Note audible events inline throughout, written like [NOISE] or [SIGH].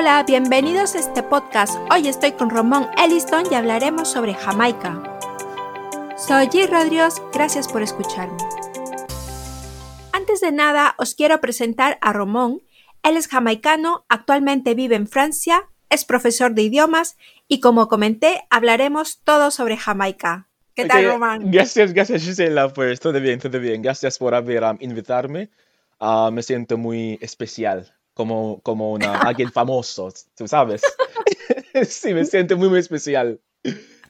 Hola, bienvenidos a este podcast. Hoy estoy con Ramón Elliston y hablaremos sobre Jamaica. Soy G. Rodríguez, gracias por escucharme. Antes de nada, os quiero presentar a Ramón. Él es jamaicano, actualmente vive en Francia, es profesor de idiomas y como comenté, hablaremos todo sobre Jamaica. ¿Qué tal, Román? Gracias, gracias Gisela, pues todo bien, todo bien. Gracias por haber um, invitarme. Uh, me siento muy especial, como, como una, alguien famoso, tú sabes. [LAUGHS] sí, me siento muy, muy especial.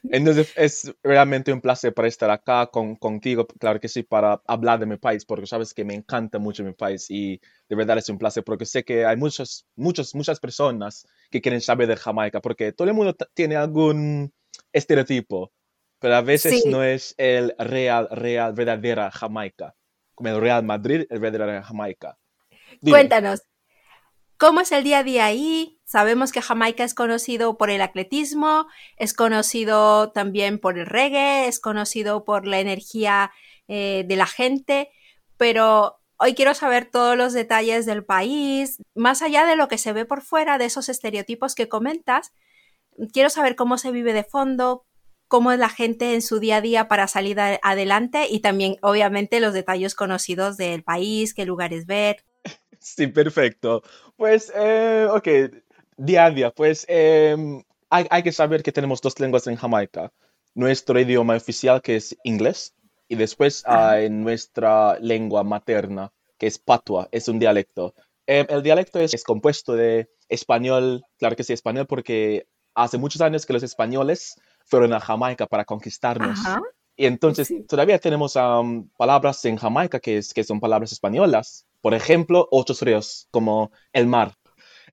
Entonces es realmente un placer para estar acá con, contigo, claro que sí, para hablar de mi país, porque sabes que me encanta mucho mi país y de verdad es un placer porque sé que hay muchos, muchos, muchas personas que quieren saber de Jamaica, porque todo el mundo tiene algún estereotipo, pero a veces no es el real, real, verdadera Jamaica, como el Real Madrid, el verdadero Jamaica. Cuéntanos, ¿cómo es el día a día ahí? Sabemos que Jamaica es conocido por el atletismo, es conocido también por el reggae, es conocido por la energía eh, de la gente, pero hoy quiero saber todos los detalles del país, más allá de lo que se ve por fuera, de esos estereotipos que comentas. Quiero saber cómo se vive de fondo, cómo es la gente en su día a día para salir adelante y también, obviamente, los detalles conocidos del país, qué lugares ver. Sí, perfecto. Pues, eh, ok, Día a día, pues em, hay, hay, que saber que tenemos dos lenguas en Jamaica. Nuestro idioma oficial, que es inglés, y después hay nuestra lengua materna, que es patua, es un dialecto. Em, el dialecto es, es, compuesto de español, claro que sí, español, porque hace muchos años que los españoles fueron a Jamaica para conquistarnos. Y entonces todavía tenemos palabras en Jamaica que, es, que son palabras españolas. Por ejemplo, otros ríos, como el mar.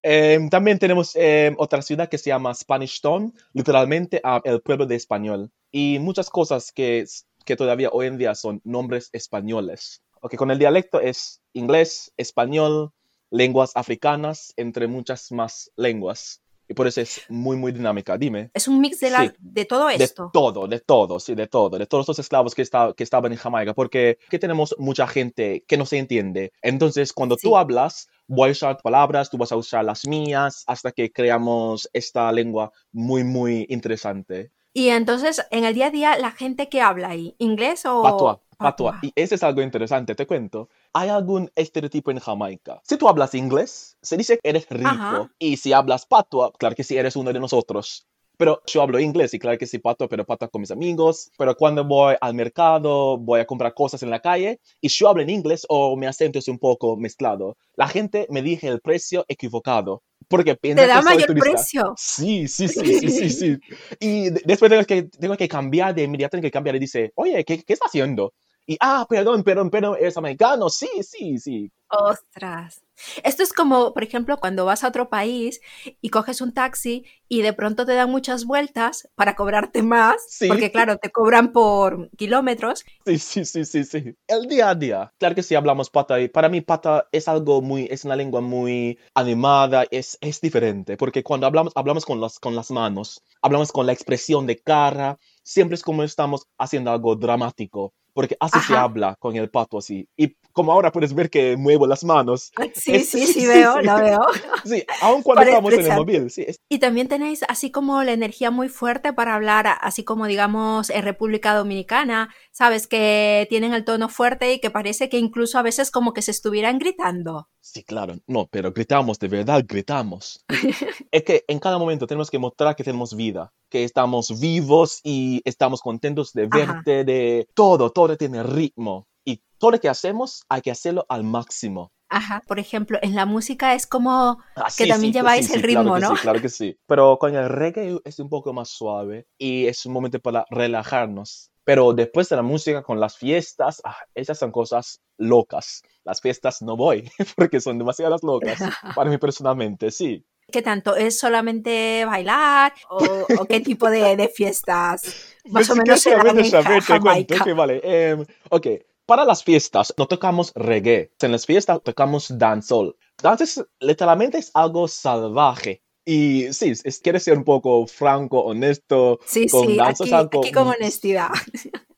Em, también tenemos em, otra ciudad que se llama Spanish Town, literalmente el pueblo de español. Y muchas cosas que, que todavía hoy en día son nombres españoles. Okay, con el dialecto es inglés, español, lenguas africanas, entre muchas más lenguas. Y por eso es muy, muy dinámica. Dime. Es un mix de, la, de todo esto. De todo, de todo, sí, de todo. De todos los esclavos que, está, que estaban en Jamaica. Porque aquí tenemos mucha gente que no se entiende. Entonces, cuando tú hablas, voy a usar palabras, tú vas a usar las mías, hasta que creamos esta lengua muy, muy interesante. Y entonces, en el día a día, la gente que habla ahí, ¿inglés o...? Patua, patua. Y ese es algo interesante, te cuento. ¿Hay algún estereotipo en Jamaica? Si tú hablas inglés, se dice que eres rico. Y si hablas patua, claro que sí, eres uno de nosotros. Pero yo hablo inglés y claro que sí pato, pero pato con mis amigos. Pero cuando voy al mercado, voy a comprar cosas en la calle y yo hablo en inglés o mi acento es un poco mezclado. La gente me dice el precio equivocado. Porque piensa ¿Te da que mayor soy precio? Sí, sí, sí, sí, sí, sí. [LAUGHS] Y después tengo que, tengo que cambiar de inmediato, tengo que cambiar y dice, oye, ¿qué, qué está haciendo? Y, ah, perdón, perdón, perdón, eres americano. Sí, sí, sí. Ostras. Esto es como, por ejemplo, cuando vas a otro país y coges un taxi y de pronto te dan muchas vueltas para cobrarte más, porque claro, te cobran por kilómetros. Sí, sí, sí, sí, sí. El día a día, claro que sí hablamos pata y para mí pata es algo muy, es una lengua muy animada, es, es diferente, porque cuando hablamos, hablamos con, las, con las manos, hablamos con la expresión de cara, siempre es como estamos haciendo algo dramático porque así se habla con el pato así. Y como ahora puedes ver que muevo las manos. [LAUGHS] Sí, sí, sí, veo, la [LAUGHS] veo. Sí, aun cuando estamos en el móvil. Sí, Y también tenéis así como la energía muy fuerte para hablar, así como digamos en República Dominicana, sabes que tienen el tono fuerte y que parece que incluso a veces como que se estuvieran gritando. Sí, claro, no, pero gritamos, de verdad gritamos. [LAUGHS] es que en cada momento tenemos que mostrar que tenemos vida, que estamos vivos y estamos contentos de verte, de todo, todo tiene ritmo. Y todo lo que hacemos hay que hacerlo al máximo. Ajá, por ejemplo, en la música es como ah, que también lleváis el ritmo, ¿no? Sí, claro que sí. Pero con el reggae es un poco más suave y es un momento para relajarnos. Pero después de la música, con las fiestas, ah, esas son cosas locas. Las fiestas no voy [LAUGHS] porque son demasiadas locas [LAUGHS] para mí personalmente, sí. ¿Qué tanto? ¿Es solamente bailar o, qué tipo de, de fiestas? Más o menos en Jamaica. Okay, vale. Em, ok, para las fiestas no tocamos reggae. En las fiestas tocamos dancehall. Dance literalmente es algo salvaje. Y sí, es, quiere ser un poco franco, honesto. Sí, con sí, aquí, aquí con honestidad.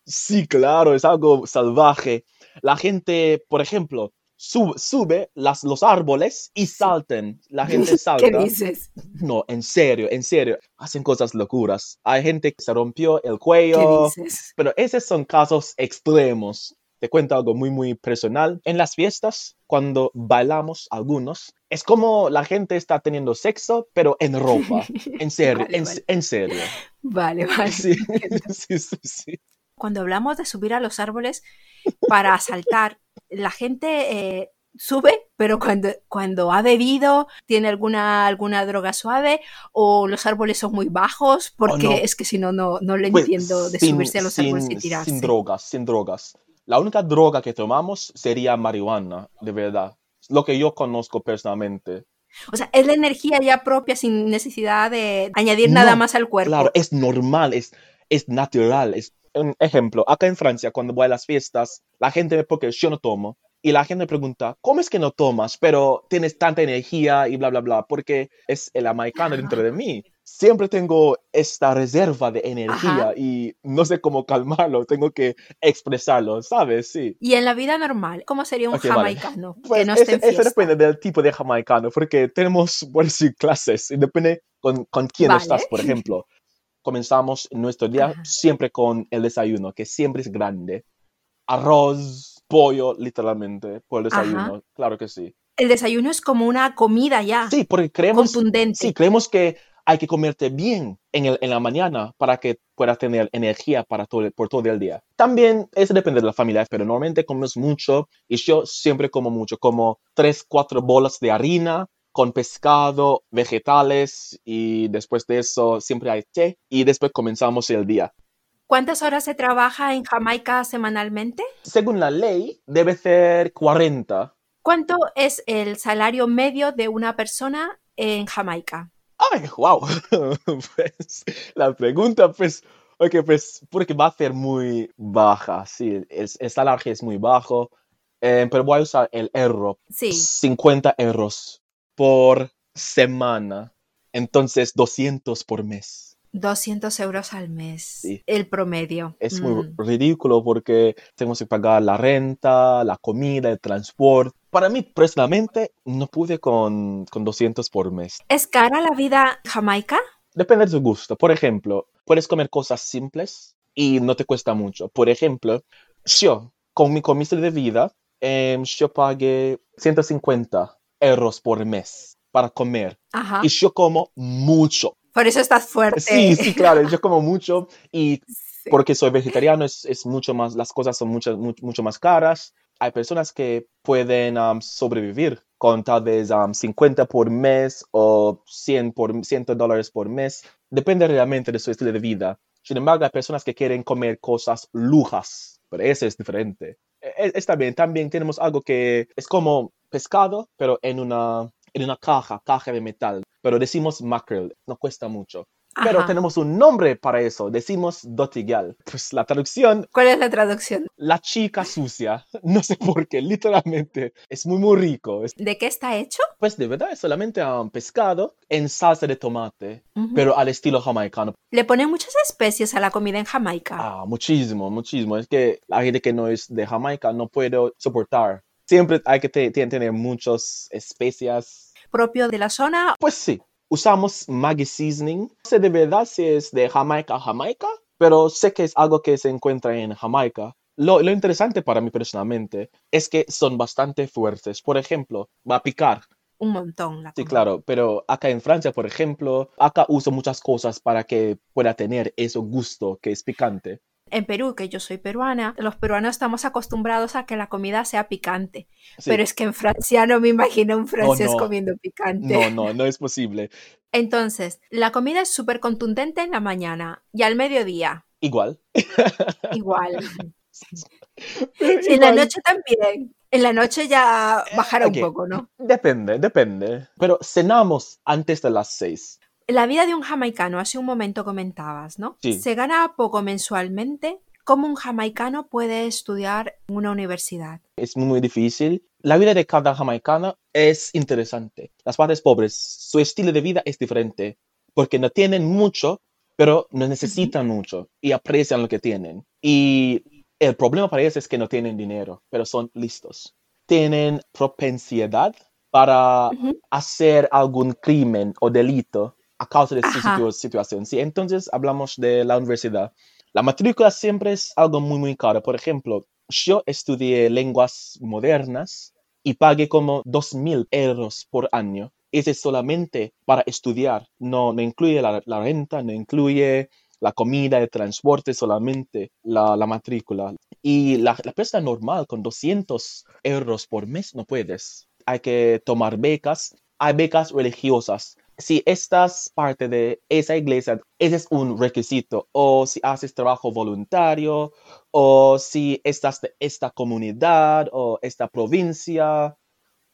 Sí, claro, es algo salvaje. La gente, por ejemplo, sub- sube las, los árboles y salten. La [LAUGHS] gente salta. ¿Qué dices? No, en serio, en serio. Hacen cosas locuras. Hay gente que se rompió el ¿Qué cuello. dices? Pero esos son casos extremos. Te cuento algo muy, muy personal. En las fiestas, cuando bailamos algunos, es como la gente está teniendo sexo, pero en ropa. [LAUGHS] En serio, Vale, en, vale. en serio. Vale, vale. Sí, [LAUGHS] sí, sí, sí. Cuando hablamos de subir a los árboles para saltar, la gente eh, sube, pero cuando, cuando ha bebido, tiene alguna, alguna droga suave o los árboles son muy bajos, porque no. es que si no, no, no le Pues, entiendo de sin- subirse a los árboles y sin- tirarse. Sin drogas, sin drogas. La única droga que tomamos sería marihuana, de verdad. Lo que yo conozco personalmente. O sea, es la energía ya propia sin necesidad de añadir nada No, más al cuerpo. Claro, es normal, es, es natural. Es, un ejemplo, acá en Francia, cuando voy a las fiestas, la gente ve porque yo no tomo. Y la gente me pregunta, ¿cómo es que no tomas, pero tienes tanta energía y bla, bla, bla? Porque es el americano dentro de mí. Siempre tengo esta reserva de energía Ajá. y no sé cómo calmarlo, tengo que expresarlo, ¿sabes? Sí. Y en la vida normal, ¿cómo sería un Ok, vale. jamaicano que Pues no esté ese, en ese fiesta? depende del tipo de jamaicano, porque tenemos, [LAUGHS] por decir, clases, y depende con, con quién Vale. estás, por ejemplo. Comenzamos nuestro día Ajá. siempre con el desayuno, que siempre es grande. Arroz, pollo, literalmente, por el Ajá. desayuno, claro que sí. El desayuno es como una comida ya, Sí, porque creemos, contundente. sí, creemos que hay que comerte bien en, el, en la mañana para que puedas tener energía para todo, por todo el día. También eso depende de la familia, pero normalmente comemos mucho y yo siempre como mucho, como tres, cuatro bolas de harina con pescado, vegetales y después de eso siempre hay té y después comenzamos el día. ¿Cuántas horas se trabaja en Jamaica semanalmente? Según la ley, debe ser 40. ¿Cuánto es el salario medio de una persona en Jamaica? Ay, wow. [LAUGHS] Pues la pregunta, pues, ok, pues, porque va a ser muy baja, sí, el, el salario es muy bajo, eh, pero voy a usar el euro, Sí, 50 euros por semana, entonces 200 por mes. 200 euros al mes, Sí. el promedio. Es muy Mm. ridículo porque tenemos que pagar la renta, la comida, el transporte. Para mí, personalmente, no pude con, con 200 por mes. ¿Es cara la vida en Jamaica? Depende de tu gusto. Por ejemplo, puedes comer cosas simples y no te cuesta mucho. Por ejemplo, yo, con mi, estilo de vida, em, yo pagué 150 euros por mes para comer. Ajá. Y yo como mucho. Por eso estás fuerte. Sí, sí, claro, yo como mucho y [LAUGHS] Sí. porque soy vegetariano es, es mucho más, las cosas son mucho, mu- mucho más caras. Hay personas que pueden am, sobrevivir con tal vez am, 50 por mes o 100, por, 100 dólares por mes. Depende realmente de su estilo de vida. Sin embargo, hay personas que quieren comer cosas lujas, pero eso es diferente. E- e- Está bien, también tenemos algo que es como pescado, pero en una, en una caja, caja de metal. Pero decimos mackerel, no cuesta mucho. Pero Ajá. tenemos un nombre para eso, decimos dotigal. Pues la traducción, ¿Cuál es la traducción? la chica sucia. [LAUGHS] No sé por qué, literalmente. Es muy, muy rico. ¿De qué está hecho? pues de verdad es solamente um, pescado en salsa de tomate, Ujú. pero al estilo jamaicano. Le ponen muchas especies a la comida en Jamaica. Ah, muchísimo, muchísimo. Es que la gente que no es de Jamaica no puede soportar. Siempre hay que tener muchas especias. Propio de la zona. Pues sí, usamos Maggi Seasoning. No sé de verdad si es de Jamaica Jamaica, pero sé que es algo que se encuentra en Jamaica. Lo, lo interesante para mí personalmente es que son bastante fuertes. Por ejemplo, va a picar. Un montón. La Sí, comida. claro, pero acá en Francia, por ejemplo, acá uso muchas cosas para que pueda tener ese gusto que es picante. En Perú, que yo soy peruana, los peruanos estamos acostumbrados a que la comida sea picante. Sí. Pero es que en Francia no me imagino un francés no. comiendo picante. No, no, no es posible. Entonces, la comida es súper contundente en la mañana y al mediodía, Igual. igual. [LAUGHS] En la noche también. En la noche ya bajará un poco, ¿no? Depende, depende. Pero cenamos antes de las seis. La vida de un jamaicano, hace un momento comentabas, ¿no? Sí. Se gana poco mensualmente. ¿Cómo un jamaicano puede estudiar en una universidad? Es muy, difícil. La vida de cada jamaicano es interesante. Las partes pobres, su estilo de vida es diferente porque no tienen mucho, pero no necesitan mucho y aprecian lo que tienen. Y el problema para ellos es que no tienen dinero, pero son listos. tienen propensidad para Ujú. hacer algún crimen o delito a causa de situ- situación. Sí, entonces hablamos de la universidad. La matrícula siempre es algo muy, muy caro. Por ejemplo, yo estudié lenguas modernas y pagué como 2.000 euros por año. Ese es solamente para estudiar. No, no incluye la, la renta, no incluye la comida, el transporte, solamente la, la matrícula. Y la, la persona normal con 200 euros por mes no puedes. Hay que tomar becas. Hay becas religiosas. Si estás parte de esa iglesia, ese es un requisito. O si haces trabajo voluntario, o si estás de esta comunidad o esta provincia,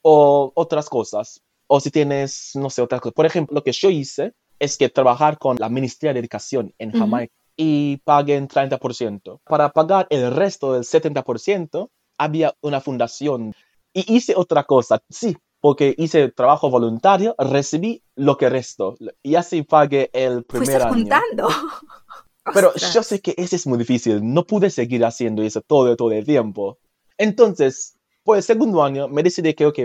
o otras cosas. O si tienes, no sé, otras cosas. Por ejemplo, lo que yo hice es que trabajar con la Ministeria de Educación en. Jamaica y paguen 30%. Para pagar el resto del 70%, había una fundación. Y hice otra cosa, sí, porque hice trabajo voluntario, recibí lo que resto. Y así pagué el primer Fuiste año. juntando. [LAUGHS] Pero Ostras. yo sé que eso es muy difícil. No pude seguir haciendo eso todo, todo el tiempo. Entonces, por el segundo año, me decidí que, ok,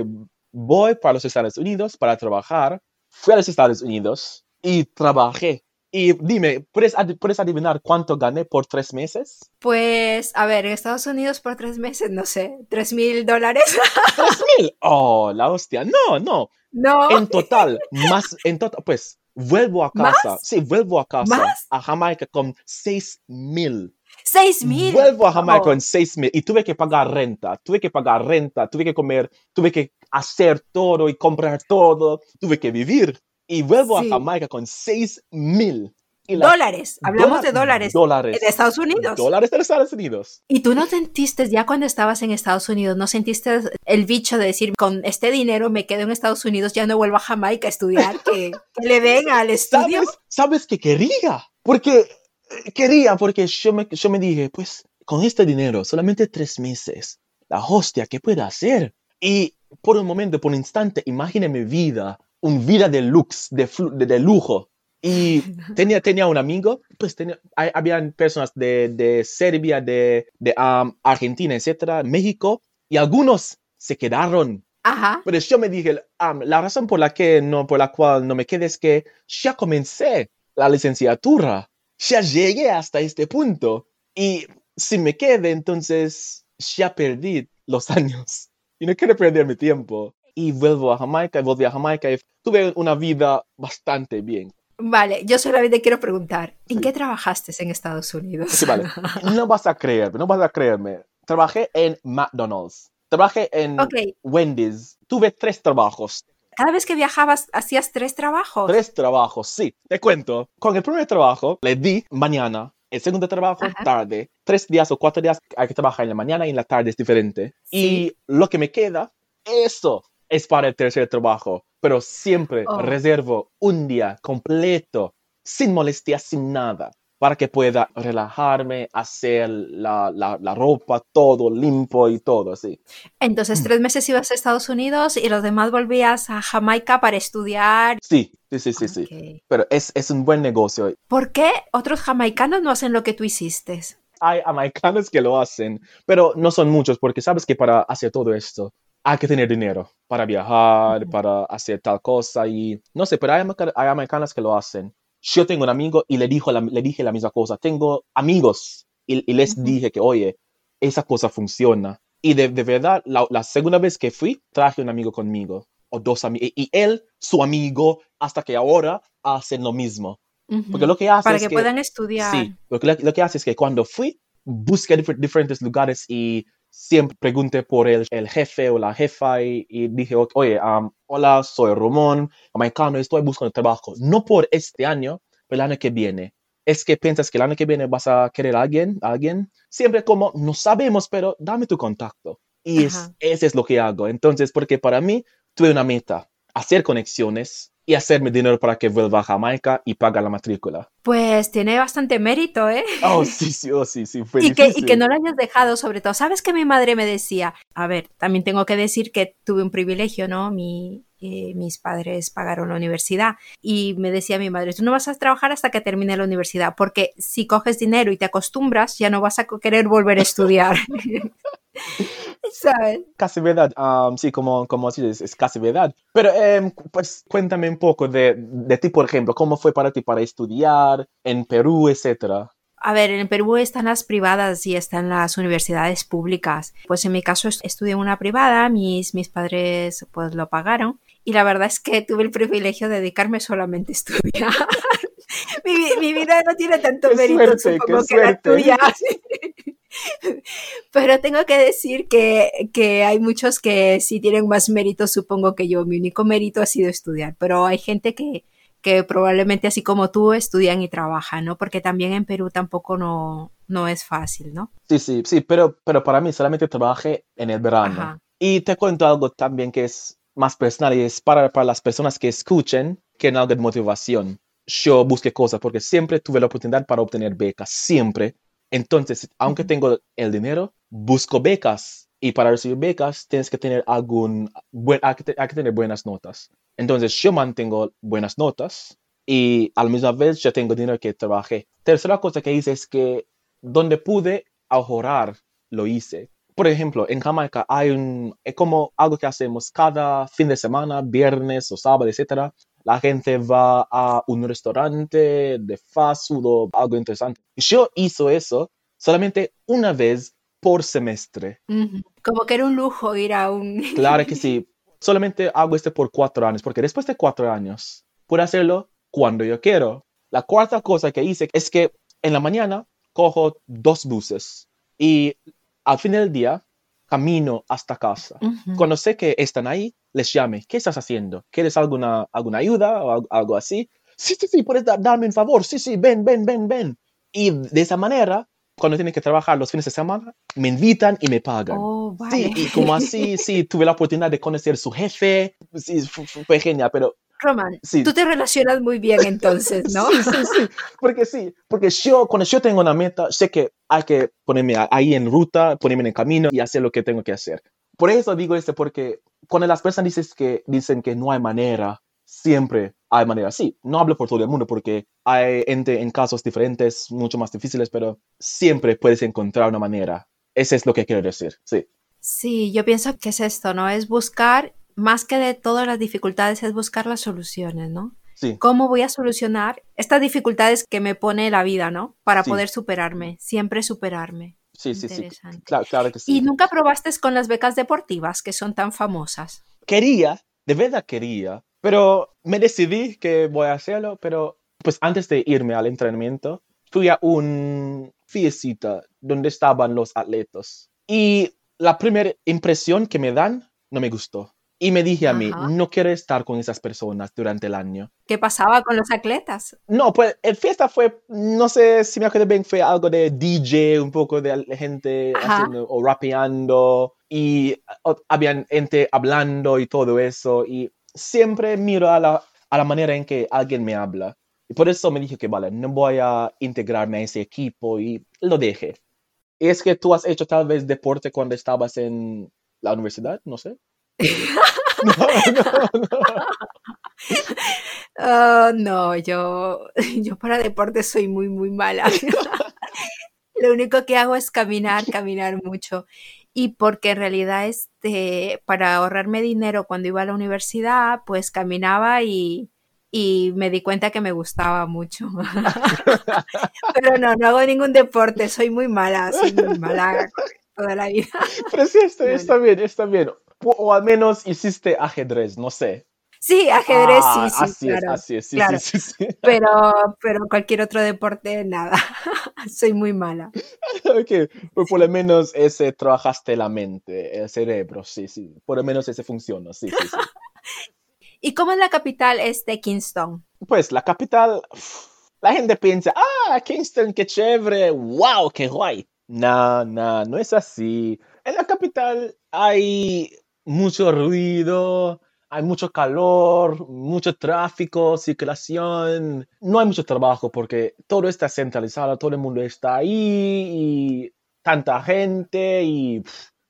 voy para los Estados Unidos para trabajar. Fui a los Estados Unidos y trabajé. Y dime, ¿puedes, ¿puedes adivinar cuánto gané por tres meses? Pues, a ver, en Estados Unidos por tres meses, no sé, tres mil dólares. [LAUGHS] ¡Tres mil! ¡Oh, la hostia! No, no. No. En total, más, en total, pues, vuelvo a ¿Más? casa. Sí, vuelvo a casa. ¿Más? A Jamaica con seis mil. Seis mil. Vuelvo a Jamaica Oh. con seis mil y tuve que pagar renta, tuve que pagar renta, tuve que comer, tuve que hacer todo y comprar todo, tuve que vivir. Y vuelvo Sí. a Jamaica con seis mil. Y la- Dólares. Hablamos de Dólar- dólares. Dólares. De Estados Unidos. Dólares de Estados Unidos. ¿Y tú no sentiste ya cuando estabas en Estados Unidos, no sentiste el bicho de decir, con este dinero me quedo en Estados Unidos, ya no vuelvo a Jamaica a estudiar, que, que le den al estudio? ¿Sabes? ¿Sabes que quería? Porque eh, quería, porque yo me, yo me dije, pues con este dinero, solamente tres meses, la hostia, ¿qué puedo hacer? Y por un momento, por un instante, imaginé mi vida, una vida de lux, de, de, de lujo. Y [LAUGHS] tenía, tenía un amigo, pues tenía, hay- habían personas de, de Serbia, de, de um, Argentina, etcétera, México, y algunos se quedaron Ajá. pero yo me dije, la razón por la que no, por la cual no me quedé es que ya comencé la licenciatura, ya llegué hasta este punto y si me quedé, entonces ya perdí los [LAUGHS] años y no quiero perder mi tiempo. Y vuelvo a Jamaica, y volví a Jamaica y tuve una vida bastante bien. Vale, yo solamente quiero preguntar, ¿en Sí. qué trabajaste en Estados Unidos? Sí, vale. [LAUGHS] No vas a creerme, no vas a creerme. Trabajé en McDonald's, trabajé en Ok, Wendy's, tuve tres trabajos. cada vez que viajabas hacías tres trabajos. Tres trabajos, sí. Te cuento. Con el primer trabajo le di mañana. El segundo trabajo, Ajá. tarde. Tres días o cuatro días hay que trabajar en la mañana y en la tarde es diferente. Sí. Y lo que me queda, eso es para el tercer trabajo. Pero siempre Oh. reservo un día completo, sin molestias, sin nada, para que pueda relajarme, hacer la, la, la ropa, todo limpio y todo así. Entonces, tres meses ibas a Estados Unidos y los demás volvías a Jamaica para estudiar. Sí, sí, sí, sí, sí. Ok. Pero es, es un buen negocio. ¿Por qué otros jamaicanos no hacen lo que tú hiciste? hay americanos que lo hacen, pero no son muchos porque sabes que para hacer todo esto hay que tener dinero para viajar, para hacer tal cosa y no sé, pero hay, hay americanos que lo hacen. Yo tengo un amigo y le, dijo la- le dije la misma cosa. Tengo amigos y, y les dije que, oye, esa cosa funciona. Y de, de verdad, la, la segunda vez que fui, traje un amigo conmigo, o dos amigos, y él, su amigo, hasta que ahora hacen lo mismo. Porque lo que hace Para es que que... puedan estudiar. Sí, lo que, lo que hace es que cuando fui, busqué difer- diferentes lugares y siempre pregunté por el, el jefe o la jefa y, y dije, "O- oye, am, hola, soy Ramón, americano, estoy buscando trabajo. No por este año, pero el año que viene. Es que piensas que el año que viene vas a querer a alguien, a alguien. Siempre como, no sabemos, pero dame tu contacto. Y es, ese es lo que hago. Entonces, porque para mí, tuve una meta, hacer conexiones y hacerme dinero para que vuelva a Jamaica y paga la matrícula. Pues tiene bastante mérito, ¿eh? Oh, sí, sí, oh, sí, sí, fue Y que, y que no lo hayas dejado, sobre todo. ¿Sabes que mi madre me decía? A ver, también tengo que decir que tuve un privilegio, ¿no? Mi, eh, mis padres pagaron la universidad y me decía mi madre, tú no vas a trabajar hasta que termine la universidad, porque si coges dinero y te acostumbras, ya no vas a querer volver a estudiar. [LAUGHS] ¿Sabes? Casi verdad, sí, como, como así es, es casi verdad. Pero em, pues cuéntame un poco de, de ti, por ejemplo, ¿cómo fue para ti para estudiar en Perú, etcétera? A ver, en Perú están las privadas y están las universidades públicas. Pues en mi caso estudié en una privada, mis, mis padres pues lo pagaron y la verdad es que tuve el privilegio de dedicarme solamente a estudiar. [LAUGHS] mi, vida no tiene tanto mérito supongo que la tuya. [LAUGHS] Pero tengo que decir que, que, hay muchos que sí tienen más mérito, supongo que yo. Mi único mérito ha sido estudiar, pero hay gente que, que probablemente así como tú estudian y trabajan, ¿no? Porque también en Perú tampoco no, no es fácil, ¿no? Sí, sí, sí, pero, pero para mí solamente trabajé en el verano. Y te cuento algo también que es más personal y es para, para las personas que escuchen, que en algo de motivación. Yo busqué cosas porque siempre tuve la oportunidad para obtener becas, siempre. Entonces, aunque tengo el dinero, busco becas y para recibir becas tienes que tener algún, hay, que, tener buenas notas. Entonces yo mantengo buenas notas y a la misma vez yo tengo dinero que trabajé. Tercera cosa que hice es que donde pude ahorrar, lo hice. Por ejemplo, en Jamaica hay un, es como algo que hacemos cada fin de semana, viernes o sábado, etcétera. La gente va a un restaurante de fast food o algo interesante. Yo hice eso solamente una vez por semestre. Como que era un lujo ir a un... [LAUGHS] Claro que sí. Solamente hago este por cuatro años, porque después de cuatro años puedo hacerlo cuando yo quiero. La cuarta cosa que hice es que en la mañana cojo dos buses y al fin del día camino hasta casa. Cuando sé que están ahí, les llame. ¿Qué estás haciendo? ¿Quieres alguna, alguna ayuda o algo así? Sí, sí, sí, puedes darme un favor. Sí, sí, ven, ven, ven, ven. Y de esa manera cuando tienen que trabajar los fines de semana, me invitan y me pagan. Oh, Sí, y como así, [LAUGHS] sí, tuve la oportunidad de conocer su jefe, sí, fue, genial, pero... Roman, sí. tú te relacionas muy bien entonces, ¿no? sí, sí, sí, porque sí, porque yo, cuando yo tengo una meta, sé que hay que ponerme ahí en ruta, ponerme en camino y hacer lo que tengo que hacer. Por eso digo esto, porque cuando las personas dicen que, dicen que no hay manera, siempre hay manera. Sí, no hablo por todo el mundo porque hay gente en casos diferentes, mucho más difíciles, pero siempre puedes encontrar una manera. Ese es lo que quiero decir, sí. Sí, yo pienso que es esto, ¿no? Es buscar, más que de todas las dificultades, es buscar las soluciones, ¿no? Sí. ¿Cómo voy a solucionar estas dificultades que me pone la vida, ¿no? Para poder superarme, siempre superarme. Sí, sí, sí. Claro, claro que sí. ¿Y nunca probaste con las becas deportivas que son tan famosas? Quería, de verdad quería, pero me decidí que voy a hacerlo, pero pues antes de irme al entrenamiento, fui a un fiesta donde estaban los atletas. Y la primera impresión que me dan no me gustó. Y me dije a mí, no quiero estar con esas personas durante el año. ¿Qué pasaba con los atletas? No, pues el fiesta fue, no sé si me acuerdo bien, fue algo de DJ, un poco de gente haciendo, o rapeando, y habían gente hablando y todo eso. Y siempre miro a la, a la manera en que alguien me habla. Y por eso me dije que, vale, no voy a integrarme a ese equipo y lo dejé. ¿Es que tú has hecho tal vez deporte cuando estabas en la universidad? No sé. [LAUGHS] no, no, no. No, yo, yo para deporte soy muy, muy mala. [LAUGHS] Lo único que hago es caminar, caminar mucho y porque en realidad este, para ahorrarme dinero cuando iba a la universidad, pues caminaba y, y me di cuenta que me gustaba mucho. [LAUGHS] Pero no, no hago ningún deporte, soy muy mala, soy muy mala [LAUGHS] toda la vida. Pero sí, está, está bien, está bien. O al menos hiciste ajedrez, no sé. Sí, ajedrez sí, ah, sí, así claro. Es, así es, sí, sí, sí, [LAUGHS] Pero, pero cualquier otro deporte, nada. [LAUGHS] Soy muy mala. [LAUGHS] ok, pues por lo menos ese trabajaste la mente, el cerebro, sí, sí. Por lo menos ese funciona, sí, sí, sí. ¿Y cómo es la capital este Kingston? Pues la capital, la gente piensa, ah, Kingston, qué chévere, wow, qué guay. No, no, no es así. En la capital hay mucho ruido, hay mucho calor, mucho tráfico, circulación, no hay mucho trabajo porque todo está centralizado, todo el mundo está ahí y tanta gente y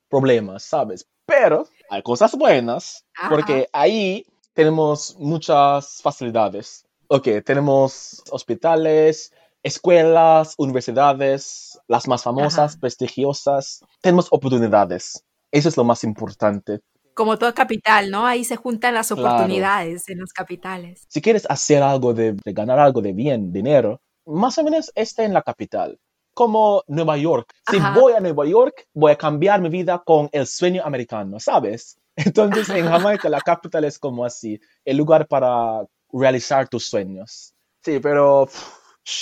problemas, ¿sabes? Pero hay cosas buenas porque ahí tenemos muchas facilidades. Ok, tenemos hospitales, escuelas, universidades, las más famosas, Ajá. prestigiosas. Tenemos oportunidades. Eso es lo más importante. Como toda capital, ¿no? Ahí se juntan las Claro. oportunidades en las capitales. Si quieres hacer algo de, de ganar algo de bien, dinero, más o menos esté en la capital. Como Nueva York. Si Ajá. voy a Nueva York, voy a cambiar mi vida con el sueño americano, ¿sabes? [LAUGHS] Entonces en Jamaica la capital es como así, el lugar para realizar tus sueños. Sí, pero pff,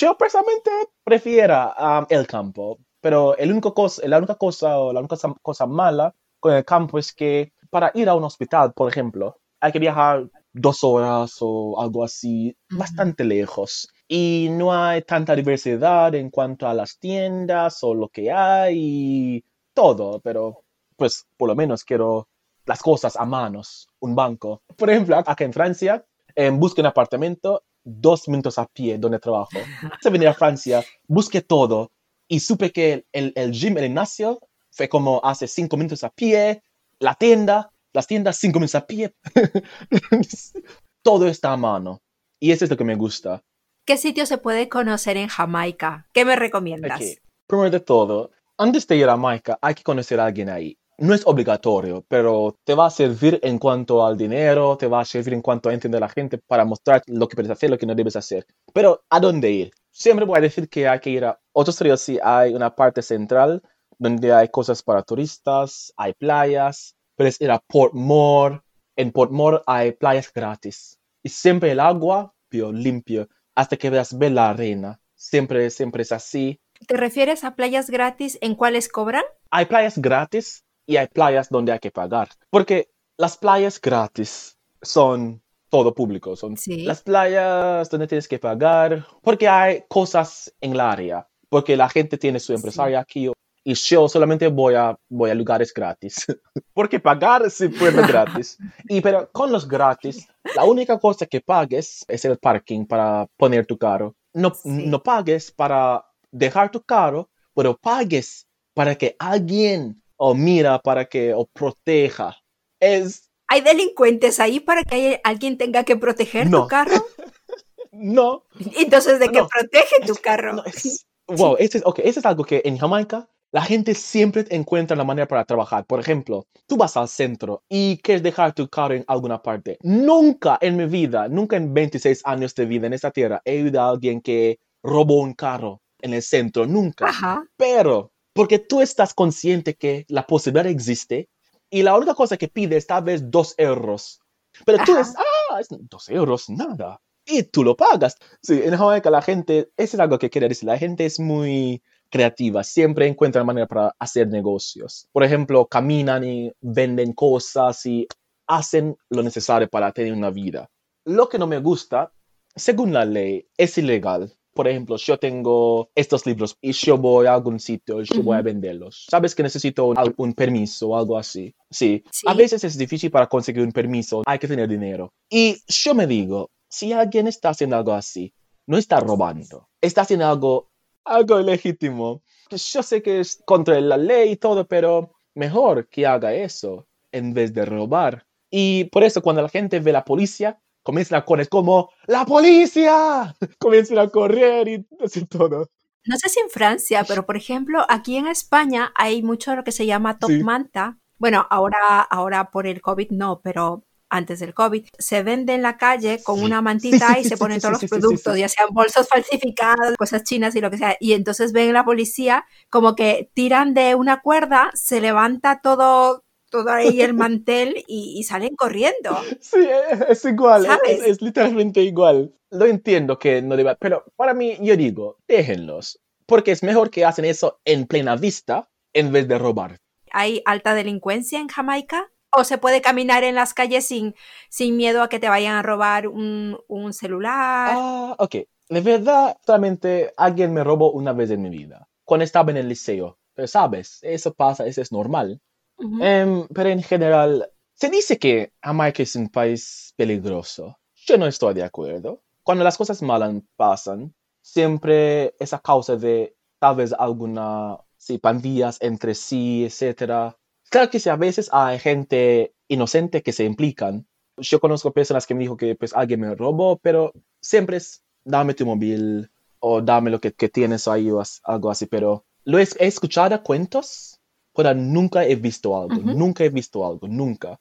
yo personalmente prefiero um, el campo. Pero el único cosa, la única cosa o la única cosa, mala con el campo es que para ir a un hospital, por ejemplo, hay que viajar dos horas o algo así, Ujú. bastante lejos. Y no hay tanta diversidad en cuanto a las tiendas o lo que hay y todo, pero pues por lo menos quiero las cosas a manos, un banco. Por ejemplo, acá en Francia, en busque un apartamento, dos minutos a pie donde trabajo. Se venir a Francia, busqué todo y supe que el, el, el gym, el gimnasio, fue como hace cinco minutos a pie, la tienda, las tiendas cinco minutos a pie. [LAUGHS] todo está a mano. Y eso es lo que me gusta. ¿Qué sitio se puede conocer en Jamaica? ¿Qué me recomiendas? Ok, Primero de todo, antes de ir a Jamaica, hay que conocer a alguien ahí. No es obligatorio, pero te va a servir en cuanto al dinero, te va a servir en cuanto a entender a la gente para mostrar lo que puedes hacer, lo que no debes hacer. Pero, ¿a dónde ir? Siempre voy a decir que hay que ir a otros ríos. Sí, hay una parte central donde hay cosas para turistas, hay playas. Puedes ir a Port More. En Port More hay playas gratis. Y siempre el agua, pio, limpio, hasta que veas ver la arena. Siempre, siempre es así. ¿Te refieres a playas gratis en cuáles cobran? Hay playas gratis y hay playas donde hay que pagar. Porque las playas gratis son todo público. Son Sí. las playas donde tienes que pagar. Porque hay cosas en el área. Porque la gente tiene su Sí. empresario aquí. Y yo solamente voy a, voy a lugares gratis. [LAUGHS] Porque pagar sí puedo [LAUGHS] gratis. Y pero con los gratis, la única cosa que pagues es el parking para poner tu carro. No, Sí. no pagues para dejar tu carro, pero pagues para que alguien o mira para que o proteja. Es ¿Hay delincuentes ahí para que hay- alguien tenga que proteger No. tu carro? [LAUGHS] no, Entonces, ¿de qué No. protege tu carro? no, es, wow, eso es, okay, eso es algo que en Jamaica la gente siempre encuentra la manera para trabajar. Por ejemplo, tú vas al centro y quieres dejar tu carro en alguna parte. Nunca en mi vida, nunca en 26 años de vida en esta tierra, he oído a alguien que robó un carro en el centro. Nunca. Ajá. Pero, porque tú estás consciente que la posibilidad existe y la única cosa que pide es tal vez dos euros. Pero tú dices, ah, es dos euros, nada. Y tú lo pagas. Sí, en Jamaica la gente, eso es algo que quiero decir, la gente es muy creativa, siempre encuentra manera para hacer negocios. Por ejemplo, caminan y venden cosas y hacen lo necesario para tener una vida. Lo que no me gusta, según la ley, es ilegal. Por ejemplo, yo tengo estos libros y yo voy a algún sitio y yo voy a venderlos. Sabes que necesito un, un permiso o algo así. Sí. Sí. A veces es difícil para conseguir un permiso, hay que tener dinero. Y yo me digo, si alguien está haciendo algo así, no está robando, está haciendo algo, algo ilegítimo. Yo sé que es contra la ley y todo, pero mejor que haga eso en vez de robar. Y por eso cuando la gente ve la policía, comienzan a correr como ¡La policía! [LAUGHS] Comienzan a correr y así todo. No sé si en Francia, pero por ejemplo, aquí en España hay mucho lo que se llama top Sí. manta. Bueno, ahora, ahora por el COVID no, pero antes del COVID se vende en la calle con una mantita [LAUGHS] sí, y sí, se ponen sí, todos los productos, ya sean bolsos falsificados, cosas chinas y lo que sea. Y entonces ven la policía como que tiran de una cuerda, se levanta todo, todo ahí el mantel y, y salen corriendo. Sí, es, igual, es, es literalmente igual. Lo entiendo que no deba, pero para mí, yo digo, déjenlos, porque es mejor que hacen eso en plena vista en vez de robar. ¿Hay alta delincuencia en Jamaica? ¿O se puede caminar en las calles sin, sin miedo a que te vayan a robar un, un celular? Ah, ok. De verdad, solamente alguien me robó una vez en mi vida, cuando estaba en el liceo. Pero sabes, eso pasa, eso es normal. Ujú. Em, pero en general, se dice que Jamaica es un país peligroso. Yo no estoy de acuerdo. Cuando las cosas malas pasan, siempre es a causa de tal vez alguna, sí, pandillas entre sí, etcétera. Claro que sí, a veces hay gente inocente que se implican, Yo conozco personas que me dijo que pues alguien me robó, pero siempre es dame tu móvil o dame lo que, que tienes ahí o algo así, pero lo he, he escuchado cuentos, pero nunca he visto algo, nunca he visto algo, nunca.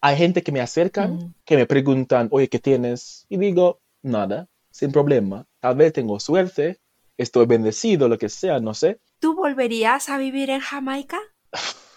Hay gente que me acercan, que me preguntan, oye, ¿qué tienes? Y digo, nada, sin problema. Tal vez tengo suerte, estoy bendecido, lo que sea, no sé. ¿Tú volverías a vivir en Jamaica?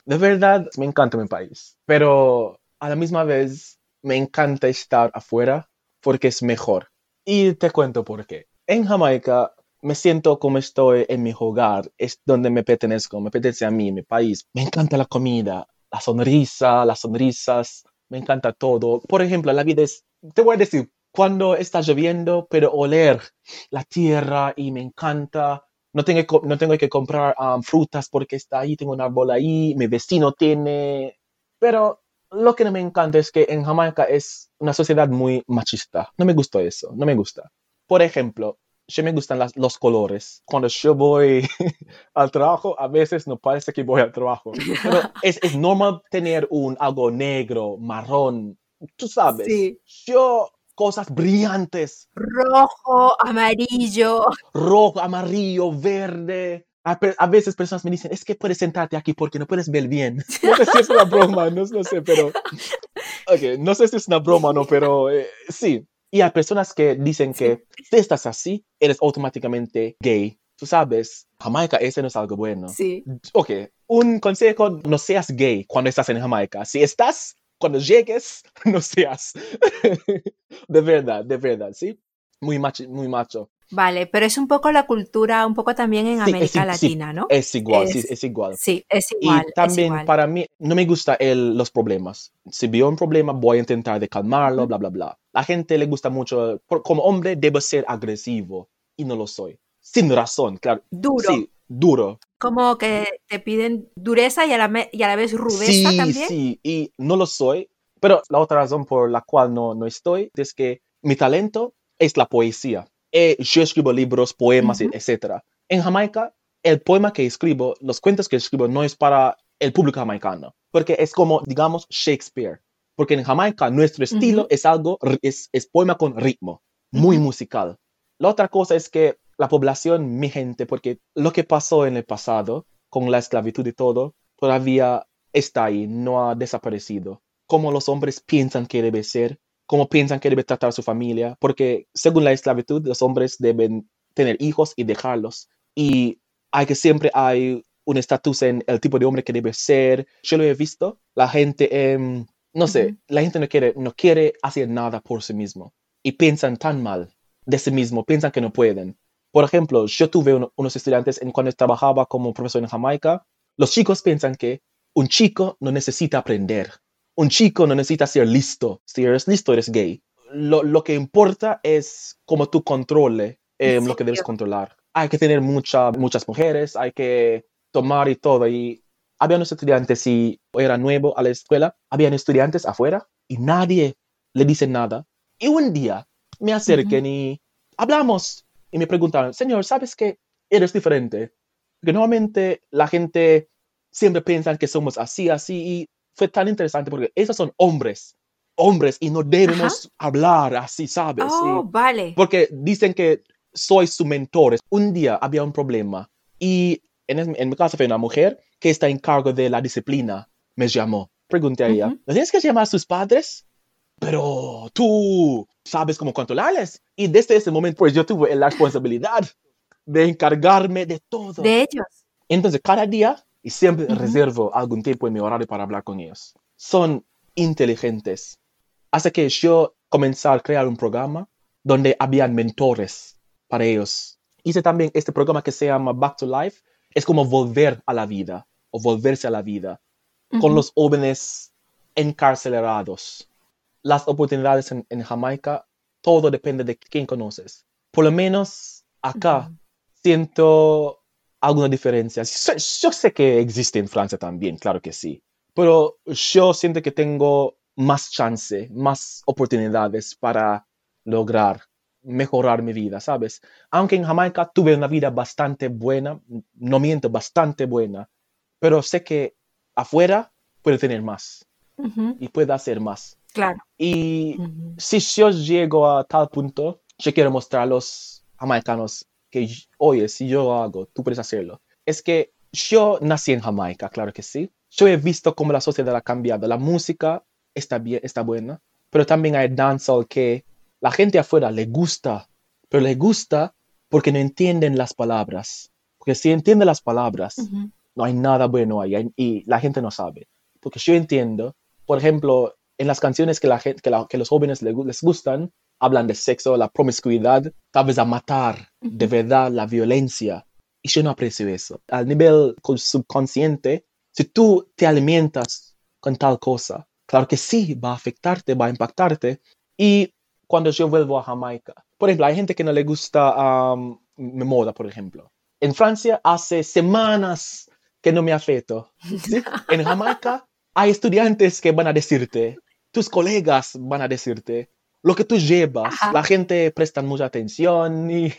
De verdad, me encanta mi país, pero a la misma vez me encanta estar afuera porque es mejor. Y te cuento por qué. En Jamaica me siento como estoy en mi hogar, es donde me pertenezco, me pertenece a mí, mi país. Me encanta la comida, la sonrisa, las sonrisas, me encanta todo. Por ejemplo, la vida es, te voy a decir, cuando está lloviendo, pero oler la tierra y me encanta. No tengo, no tengo que comprar um, frutas porque está ahí, tengo un árbol ahí, mi vecino tiene. Pero lo que no me encanta es que en Jamaica es una sociedad muy machista. No me gusta eso, no me gusta. Por ejemplo, yo me gustan los colores. Cuando yo voy [LAUGHS] al trabajo, a veces no parece que voy al trabajo. Pero [LAUGHS] es, es normal tener un algo negro, marrón, tú sabes. Sí. Yo cosas brillantes. Rojo, amarillo. Rojo, amarillo, verde. A, veces personas me dicen, es que puedes sentarte aquí porque no puedes ver bien. [LAUGHS] No sé si es una broma, no, sé, pero... Ok, no sé si es una broma o no, pero eh, sí. Y hay personas que dicen que si estás así, eres automáticamente gay. Tú sabes, Jamaica, ese no es algo bueno. Sí. Ok, un consejo, no seas gay cuando estás en Jamaica. Si estás, cuando llegues, [LAUGHS] no seas. [LAUGHS] de verdad, de verdad, ¿sí? Muy macho, muy macho. Vale, pero es un poco la cultura, un poco también en América Latina, ¿no? Es igual, sí, es igual. Sí, es igual. Y también para mí no me gusta el, los problemas. Si veo un problema, voy a intentar de calmarlo, bla, bla, bla. La gente le gusta mucho, como hombre debo ser agresivo y no lo soy. Sin razón, claro. Duro. Sí, duro. Como que te piden dureza y a la, y a la vez rudeza también. Sí, y no lo soy. Pero la otra razón por la cual no, no estoy es que mi talento es la poesía. Eh, yo escribo libros, poemas, etc. En Jamaica, el poema que escribo, los cuentos que escribo no es para el público jamaicano, porque es como, digamos, Shakespeare. Porque en Jamaica nuestro estilo es algo, es, es, poema con ritmo, muy musical. La otra cosa es que la población, mi gente, porque lo que pasó en el pasado con la esclavitud y todo, todavía está ahí, no ha desaparecido. Como los hombres piensan que debe ser, cómo piensan que debe tratar a su familia, porque según la esclavitud, los hombres deben tener hijos y dejarlos. Y hay que siempre hay un estatus en el tipo de hombre que debe ser. Yo lo he visto, la gente, em, no sé, la gente no quiere, no quiere hacer nada por sí mismo y piensan tan mal de sí mismo, piensan que no pueden. Por ejemplo, yo tuve unos estudiantes en cuando trabajaba como profesor en Jamaica, los chicos piensan que un chico no necesita aprender, un chico no necesita ser listo. Si eres listo, eres gay. Lo, que importa es cómo tú controle em, lo que debes controlar. Hay que tener mucha, muchas mujeres, hay que tomar y todo. Y había unos estudiantes, si era nuevo a la escuela, habían estudiantes afuera y nadie le dice nada. Y un día me acerquen y hablamos y me preguntaron, señor, ¿sabes que eres diferente? Porque normalmente la gente siempre piensa que somos así, así, y fue tan interesante porque esos son hombres, hombres, y no debemos hablar así, ¿sabes? Oh, vale. Porque dicen que soy su mentor. Un día había un problema y en, en mi casa fue una mujer que está en cargo de la disciplina. Me llamó. Pregunté a ella, ¿no tienes que llamar a sus padres? Pero tú sabes cómo controlarles. Y desde ese momento, pues yo tuve la responsabilidad de encargarme de todo. De ellos. Entonces, cada día y siempre reservo algún tiempo en mi horario para hablar con ellos. Son inteligentes. Hace que yo comencé a crear un programa donde habían mentores para ellos. Hice también este programa que se llama Back to Life. Es como volver a la vida o volverse a la vida con los jóvenes encarcelados. Las oportunidades en, Jamaica, todo depende de quién conoces. Por lo menos acá siento alguna diferencia. Yo sé que existe en Francia también, claro que sí, pero yo siento que tengo más chance, más oportunidades para lograr mejorar mi vida, ¿sabes? Aunque en Jamaica tuve una vida bastante buena, no miento, bastante buena, pero sé que afuera puedo tener más y puedo hacer más. Claro. Y si yo llego a tal punto, yo quiero mostrar a los jamaicanos que, oye, si yo hago, tú puedes hacerlo. Es que yo nací en Jamaica, claro que sí. Yo he visto cómo la sociedad ha cambiado. La música está bien, está buena, pero también hay dancehall que la gente afuera le gusta, pero le gusta porque no entienden las palabras. Porque si entienden las palabras, no hay nada bueno ahí y la gente no sabe. Porque yo entiendo, por ejemplo, en las canciones que, la gente, que, los jóvenes les, les, gustan, hablan de sexo, la promiscuidad, tal vez a matar, de verdad, la violencia. Y yo no aprecio eso. Al nivel subconsciente, si tú te alimentas con tal cosa, claro que sí, va a afectarte, va a impactarte. Y cuando yo vuelvo a Jamaica, por ejemplo, hay gente que no le gusta um, mi moda, por ejemplo. En Francia hace semanas que no me afeto. [LAUGHS] En Jamaica hay estudiantes que van a decirte, tus colegas van a decirte, lo que tú llevas, la gente presta mucha atención y,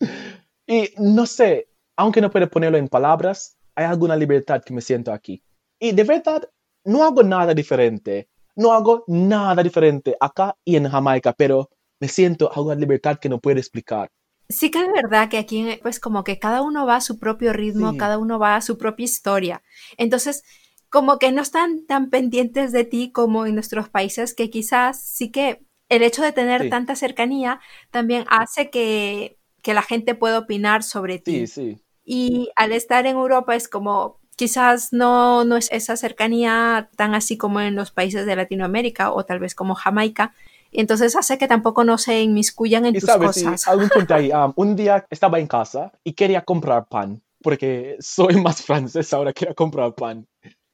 [LAUGHS] y no sé, aunque no puedo ponerlo en palabras, hay alguna libertad que me siento aquí. Y de verdad, no hago nada diferente. No hago nada diferente acá y en Jamaica, pero me siento alguna libertad que no puedo explicar. Sí que es verdad que aquí, pues como que cada uno va a su propio ritmo, cada uno va a su propia historia. Entonces, como que no están tan pendientes de ti como en nuestros países, que quizás sí que el hecho de tener tanta cercanía también hace que, que, la gente pueda opinar sobre ti. Sí, sí. Y al estar en Europa es como, quizás no, no es esa cercanía tan así como en los países de Latinoamérica o tal vez como Jamaica. Y entonces hace que tampoco no se inmiscuyan en tus cosas. algún punto ahí, [LAUGHS] um, un día estaba en casa y quería comprar pan, porque soy más francés ahora, quería comprar pan.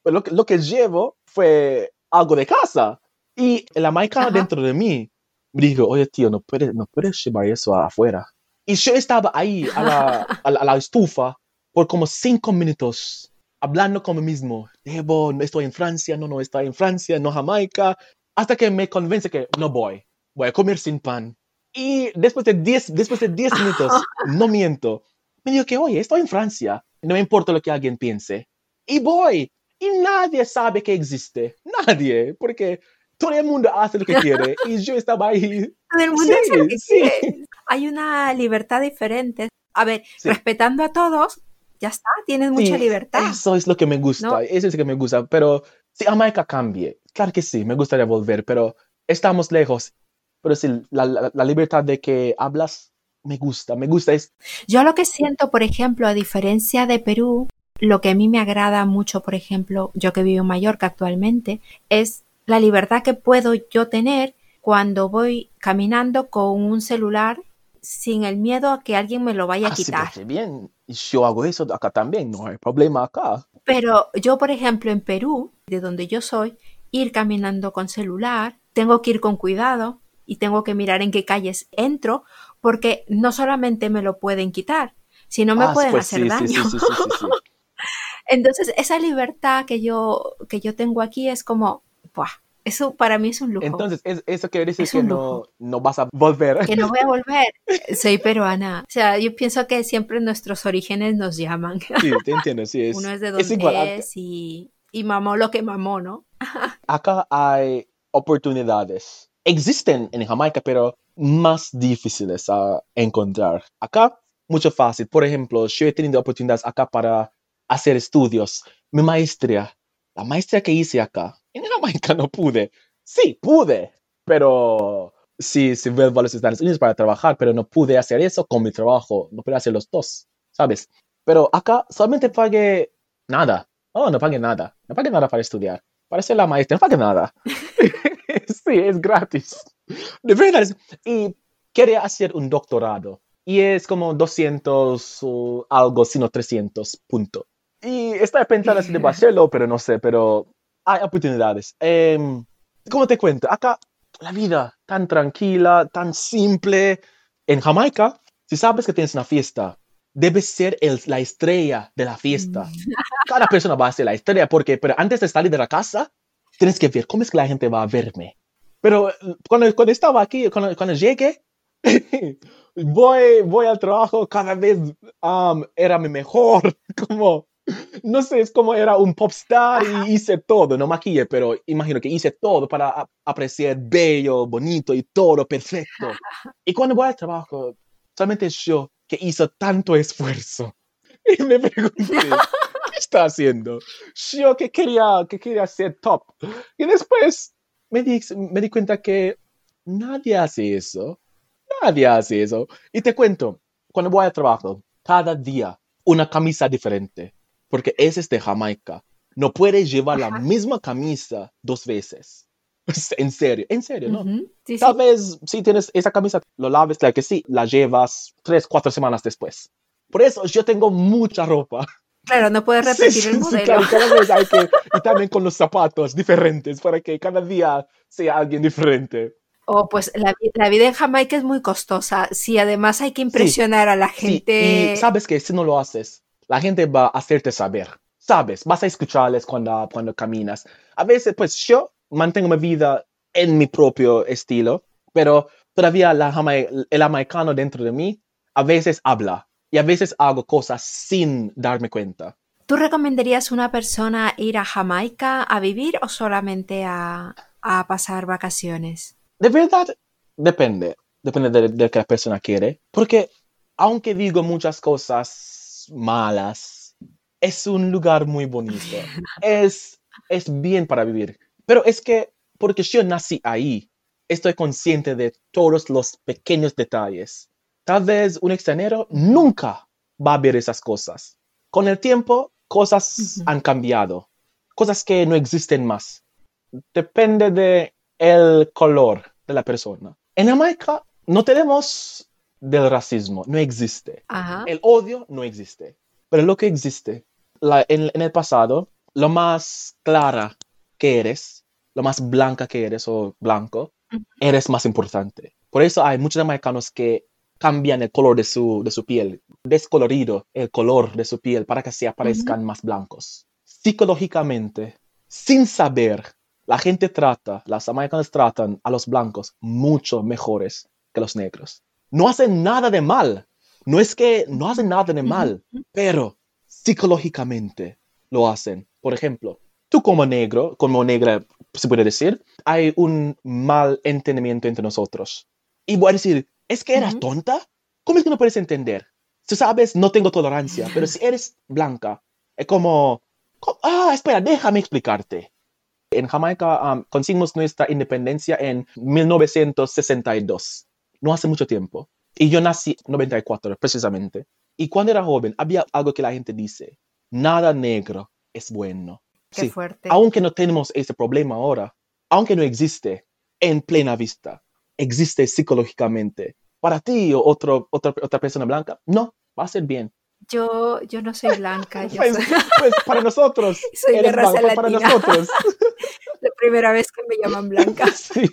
Pero lo, lo que llevo fue algo de casa. Y la maica dentro de mí me dijo, oye tío, no puedes, no puedes llevar eso afuera. Y yo estaba ahí a la, [LAUGHS] a la, estufa por como cinco minutos, hablando conmigo mismo. Debo, no estoy en Francia, no, no estoy en Francia, no Jamaica. Hasta que me convence que no voy, voy a comer sin pan. Y después de diez, después de diez minutos, [LAUGHS] no miento, me dijo que, oye, estoy en Francia, no me importa lo que alguien piense. Y voy. Y nadie sabe que existe. Nadie. Porque todo el mundo hace lo que [LAUGHS] quiere y yo estaba ahí. Todo el mundo hace lo que quiere. Hay una libertad diferente. A ver, respetando a todos, ya está, tienes mucha libertad. Eso es lo que me gusta, eso es lo que me gusta. Pero si Jamaica cambie, claro que sí, me gustaría volver, pero estamos lejos. Pero sí, la, la, libertad de que hablas me gusta, me gusta. Es... Yo lo que siento, por ejemplo, a diferencia de Perú, lo que a mí me agrada mucho, por ejemplo, yo que vivo en Mallorca actualmente, es la libertad que puedo yo tener cuando voy caminando con un celular sin el miedo a que alguien me lo vaya a ah, quitar. Sí, bien, yo hago eso acá también, no hay problema acá. Pero yo, por ejemplo, en Perú, de donde yo soy, ir caminando con celular, tengo que ir con cuidado y tengo que mirar en qué calles entro, porque no solamente me lo pueden quitar, sino me ah, pueden pues hacer daño. [LAUGHS] Entonces, esa libertad que yo, que yo tengo aquí es como, eso para mí es un lujo. Entonces, eso quiere decir que no, no, vas a volver. Que no voy a [LAUGHS] volver. Soy peruana. O sea, yo pienso que siempre nuestros orígenes nos llaman. Sí, te entiendo, sí. Es, Uno es de donde es, y, y mamó lo que mamó, ¿no? [LAUGHS] Acá hay oportunidades. Existen en Jamaica, pero más difíciles a encontrar. Acá, mucho fácil. Por ejemplo, yo he tenido oportunidades acá para hacer estudios. Mi maestría, la maestría que hice acá, en Jamaica no pude. Sí, pude, pero sí, sí vuelvo a los Estados Unidos para trabajar, pero no pude hacer eso con mi trabajo, no pude hacer los dos, ¿sabes? Pero acá solamente pagué nada. Oh, no pagué nada. No pagué nada para estudiar. Para ser la maestra, no pagué nada. [LAUGHS] sí, es gratis. De verdad. Y quería hacer un doctorado. Y es como 200 o algo, sino 300, punto. Y estaba pensando así de [LAUGHS] hacerlo, pero no sé, pero hay oportunidades. Em, ¿Cómo te cuento? Acá la vida tan tranquila, tan simple. En Jamaica, si sabes que tienes una fiesta, debes ser el, la estrella de la fiesta. [LAUGHS] Cada persona va a ser la estrella porque pero antes de salir de la casa, tienes que ver cómo es que la gente va a verme. Pero cuando, cuando estaba aquí, cuando, cuando llegué, [LAUGHS] voy, voy al trabajo, cada vez um, era mi mejor. [LAUGHS] Como no sé, es como era un popstar y hice todo, no maquillé, pero imagino que hice todo para apreciar bello, bonito y todo perfecto. [LAUGHS] Y cuando voy al trabajo, solamente yo que hizo tanto esfuerzo. [LAUGHS] Y me pregunté, [LAUGHS] ¿qué está haciendo? Yo que quería, que quería ser top. Y después me di, me di cuenta que nadie hace eso. Nadie hace eso. Y te cuento, cuando voy al trabajo, cada día una camisa diferente porque ese es de Jamaica. No puedes llevar la misma camisa dos veces. [LAUGHS] En serio, en serio, ¿no? Tal vez si tienes esa camisa, lo laves, claro que sí, la llevas tres, cuatro semanas después. Por eso yo tengo mucha ropa. Claro, no puedes [LAUGHS] repetir el modelo. Claro, cada vez hay que, y [LAUGHS] también con los zapatos diferentes para que cada día sea alguien diferente. Oh, pues la, la, vida en Jamaica es muy costosa. Si además hay que impresionar a la gente. Y sabes que si no lo haces, la gente va a hacerte saber. Sabes, vas a escucharles cuando, cuando caminas. A veces, pues yo mantengo mi vida en mi propio estilo, pero todavía la, el americano dentro de mí a veces habla y a veces hago cosas sin darme cuenta. ¿Tú recomendarías a una persona ir a Jamaica a vivir o solamente a, a pasar vacaciones? De verdad, depende. Depende de, de lo que la persona quiere. Porque aunque digo muchas cosas malas. Es un lugar muy bonito. Es, es bien para vivir. Pero es que, porque yo nací ahí, estoy consciente de todos los pequeños detalles. Tal vez un extranjero nunca va a ver esas cosas. Con el tiempo, cosas han cambiado. Cosas que no existen más. Depende de el color de la persona. En Jamaica no tenemos del racismo. No existe. El odio no existe. Pero lo que existe, en, el pasado, lo más clara que eres, lo más blanca que eres o blanco, eres más importante. Por eso hay muchos americanos que cambian el color de su, de su piel, descolorido el color de su piel para que se aparezcan más blancos. Psicológicamente, sin saber, la gente trata, las americanas tratan a los blancos mucho mejores que los negros no hacen nada de mal. No es que no hacen nada de mal, pero psicológicamente lo hacen. Por ejemplo, tú como negro, como negra, se puede decir, hay un mal entendimiento entre nosotros. Y voy a decir, ¿es que eras tonta? ¿Cómo es que no puedes entender? Si sabes, no tengo tolerancia, pero si eres blanca, es como, ah, espera, déjame explicarte. En Jamaica um, conseguimos nuestra independencia en 1962 no hace mucho tiempo. Y yo nací en 94, precisamente. Y cuando era joven, había algo que la gente dice, nada negro es bueno. Qué fuerte. Aunque no tenemos ese problema ahora, aunque no existe en plena vista, existe psicológicamente. Para ti o otro, otra, otra persona blanca, no, va a ser bien. Yo, yo no soy blanca. pues, [LAUGHS] pues, para nosotros. [LAUGHS] soy de raza Para nosotros. [LAUGHS] La primera vez que me llaman blanca. sí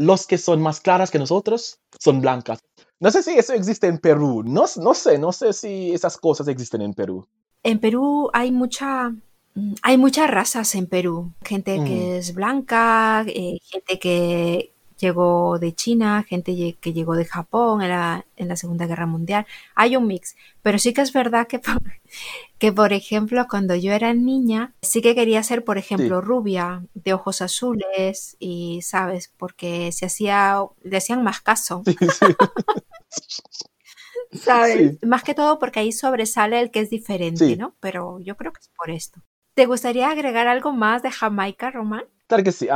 los que son más claras que nosotros son blancas. No sé si eso existe en Perú. No, no sé, no sé si esas cosas existen en Perú. En Perú hay mucha, mm, hay muchas razas en Perú. Gente que mm. es blanca, eh, gente que, llegó de China, gente que llegó de Japón en la, en la, Segunda Guerra Mundial. Hay un mix, pero sí que es verdad que por, [LAUGHS] que, por ejemplo, cuando yo era niña, sí que quería ser, por ejemplo, rubia, de ojos azules y, ¿sabes? Porque se hacía, le hacían más caso. [LAUGHS] ¿Sabes? Más que todo porque ahí sobresale el que es diferente, ¿no? Pero yo creo que es por esto. ¿Te gustaría agregar algo más de Jamaica, Román? Claro que sí.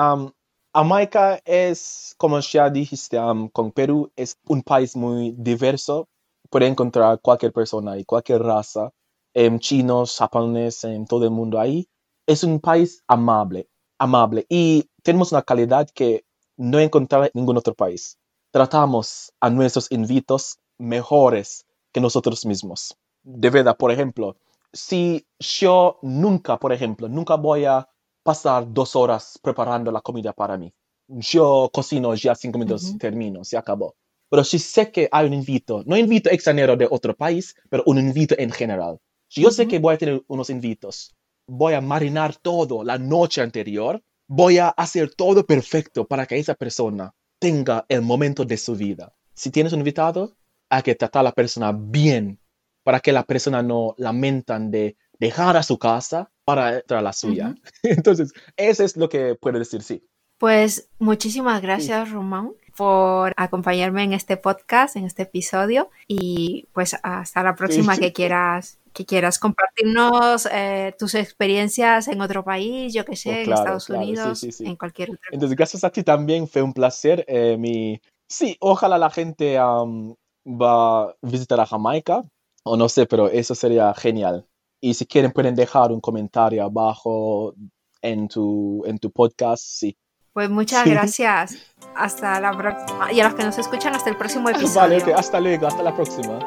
Jamaica es, como ya dijiste, con Perú, es un país muy diverso. Puede encontrar cualquier persona y cualquier raza, em, chinos, japoneses, en todo el mundo ahí. Es un país amable, amable. Y tenemos una calidad que no encontrar en ningún otro país. Tratamos a nuestros invitos mejores que nosotros mismos. De verdad, por ejemplo, si yo nunca, por ejemplo, nunca voy a pasar dos horas preparando la comida para mí. Yo cocino ya cinco minutos, termino, se acabó. Pero si sé que hay un invito, no invito extranjero de otro país, pero un invito en general. Si yo sé que voy a tener unos invitos, voy a marinar todo la noche anterior, voy a hacer todo perfecto para que esa persona tenga el momento de su vida. Si tienes un invitado, hay que tratar a la persona bien para que la persona no lamentan de dejar a su casa para entrar a la suya. [LAUGHS] Entonces, eso es lo que puedo decir, sí. Pues muchísimas gracias, Román, por acompañarme en este podcast, en este episodio. Y pues hasta la próxima que quieras que quieras compartirnos eh, tus experiencias en otro país, yo que sé, oh, en Estados Unidos, en cualquier otro. Entonces, gracias a ti también, fue un placer. Eh, mi... Sí, ojalá la gente va a visitar a Jamaica, o no sé, pero eso sería genial. Y si quieren pueden dejar un comentario abajo en tu, en tu podcast, sí. Pues muchas gracias. Hasta la próxima. Y a los que nos escuchan, hasta el próximo [LAUGHS] episodio. Vale, hasta luego, hasta la próxima.